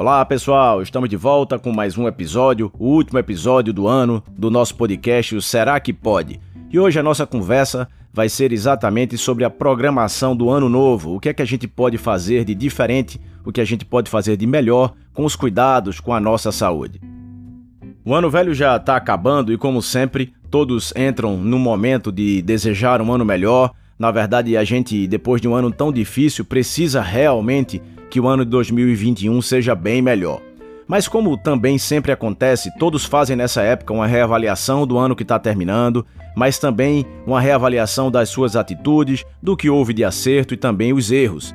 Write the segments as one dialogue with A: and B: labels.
A: Olá pessoal, estamos de volta com mais um episódio, o último episódio do ano do nosso podcast o Será que Pode? E hoje a nossa conversa vai ser exatamente sobre a programação do ano novo, o que é que a gente pode fazer de diferente, o que a gente pode fazer de melhor com os cuidados com a nossa saúde. O ano velho já está acabando e, como sempre, todos entram no momento de desejar um ano melhor. Na verdade, a gente, depois de um ano tão difícil, precisa realmente que o ano de 2021 seja bem melhor. Mas, como também sempre acontece, todos fazem nessa época uma reavaliação do ano que está terminando, mas também uma reavaliação das suas atitudes, do que houve de acerto e também os erros.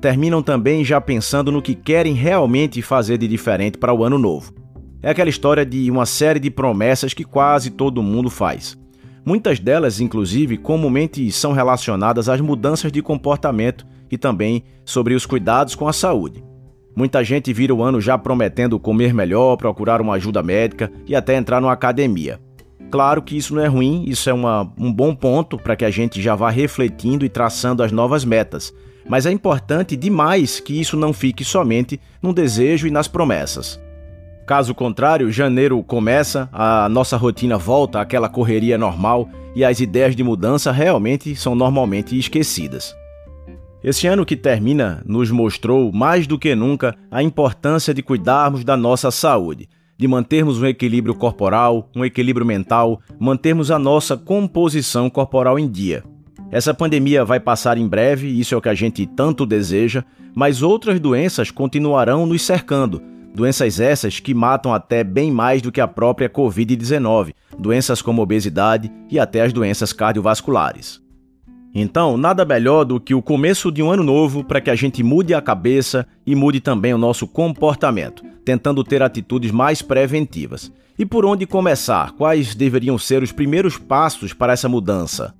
A: Terminam também já pensando no que querem realmente fazer de diferente para o ano novo. É aquela história de uma série de promessas que quase todo mundo faz. Muitas delas, inclusive, comumente são relacionadas às mudanças de comportamento e também sobre os cuidados com a saúde. Muita gente vira o ano já prometendo comer melhor, procurar uma ajuda médica e até entrar numa academia. Claro que isso não é ruim, isso é uma, um bom ponto para que a gente já vá refletindo e traçando as novas metas. Mas é importante demais que isso não fique somente no desejo e nas promessas. Caso contrário, janeiro começa, a nossa rotina volta àquela correria normal e as ideias de mudança realmente são normalmente esquecidas. Esse ano que termina nos mostrou mais do que nunca a importância de cuidarmos da nossa saúde, de mantermos um equilíbrio corporal, um equilíbrio mental, mantermos a nossa composição corporal em dia. Essa pandemia vai passar em breve, isso é o que a gente tanto deseja, mas outras doenças continuarão nos cercando, Doenças essas que matam até bem mais do que a própria Covid-19, doenças como obesidade e até as doenças cardiovasculares. Então, nada melhor do que o começo de um ano novo para que a gente mude a cabeça e mude também o nosso comportamento, tentando ter atitudes mais preventivas. E por onde começar? Quais deveriam ser os primeiros passos para essa mudança?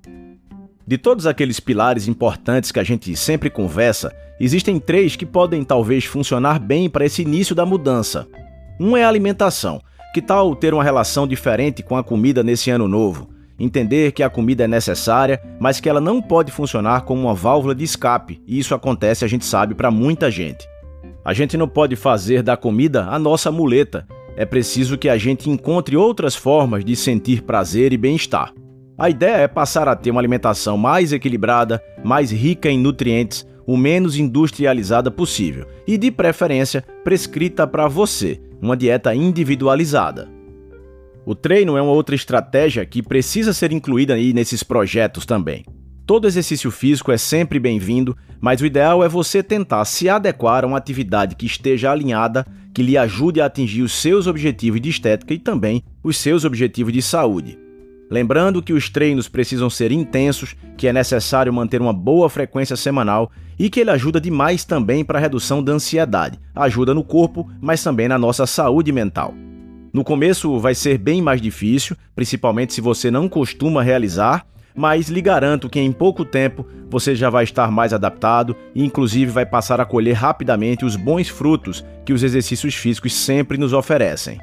A: De todos aqueles pilares importantes que a gente sempre conversa, existem três que podem talvez funcionar bem para esse início da mudança. Um é a alimentação. Que tal ter uma relação diferente com a comida nesse ano novo? Entender que a comida é necessária, mas que ela não pode funcionar como uma válvula de escape, e isso acontece, a gente sabe, para muita gente. A gente não pode fazer da comida a nossa muleta. É preciso que a gente encontre outras formas de sentir prazer e bem-estar. A ideia é passar a ter uma alimentação mais equilibrada, mais rica em nutrientes, o menos industrializada possível e, de preferência, prescrita para você, uma dieta individualizada. O treino é uma outra estratégia que precisa ser incluída aí nesses projetos também. Todo exercício físico é sempre bem-vindo, mas o ideal é você tentar se adequar a uma atividade que esteja alinhada, que lhe ajude a atingir os seus objetivos de estética e também os seus objetivos de saúde. Lembrando que os treinos precisam ser intensos, que é necessário manter uma boa frequência semanal e que ele ajuda demais também para a redução da ansiedade, ajuda no corpo, mas também na nossa saúde mental. No começo vai ser bem mais difícil, principalmente se você não costuma realizar, mas lhe garanto que em pouco tempo você já vai estar mais adaptado e, inclusive, vai passar a colher rapidamente os bons frutos que os exercícios físicos sempre nos oferecem.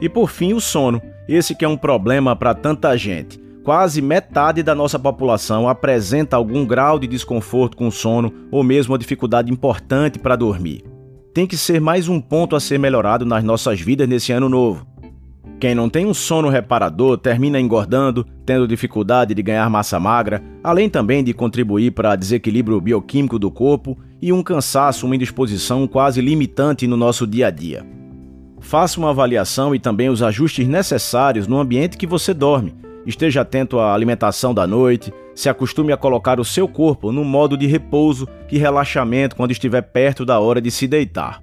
A: E por fim, o sono. Esse que é um problema para tanta gente. Quase metade da nossa população apresenta algum grau de desconforto com o sono ou mesmo uma dificuldade importante para dormir. Tem que ser mais um ponto a ser melhorado nas nossas vidas nesse ano novo. Quem não tem um sono reparador termina engordando, tendo dificuldade de ganhar massa magra, além também de contribuir para desequilíbrio bioquímico do corpo e um cansaço, uma indisposição quase limitante no nosso dia a dia. Faça uma avaliação e também os ajustes necessários no ambiente que você dorme. Esteja atento à alimentação da noite, se acostume a colocar o seu corpo no modo de repouso e relaxamento quando estiver perto da hora de se deitar.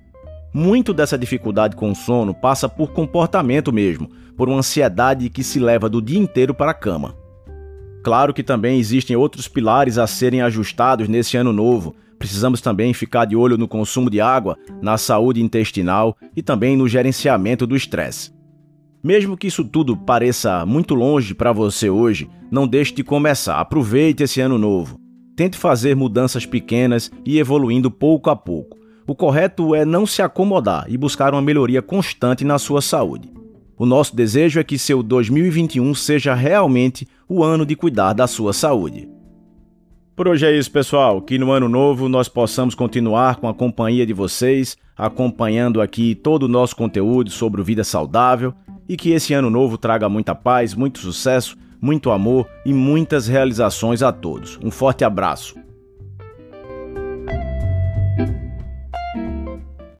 A: Muito dessa dificuldade com o sono passa por comportamento mesmo, por uma ansiedade que se leva do dia inteiro para a cama. Claro que também existem outros pilares a serem ajustados nesse ano novo, Precisamos também ficar de olho no consumo de água, na saúde intestinal e também no gerenciamento do estresse. Mesmo que isso tudo pareça muito longe para você hoje, não deixe de começar. Aproveite esse ano novo. Tente fazer mudanças pequenas e evoluindo pouco a pouco. O correto é não se acomodar e buscar uma melhoria constante na sua saúde. O nosso desejo é que seu 2021 seja realmente o ano de cuidar da sua saúde. Por hoje é isso, pessoal. Que no ano novo nós possamos continuar com a companhia de vocês, acompanhando aqui todo o nosso conteúdo sobre vida saudável e que esse ano novo traga muita paz, muito sucesso, muito amor e muitas realizações a todos. Um forte abraço.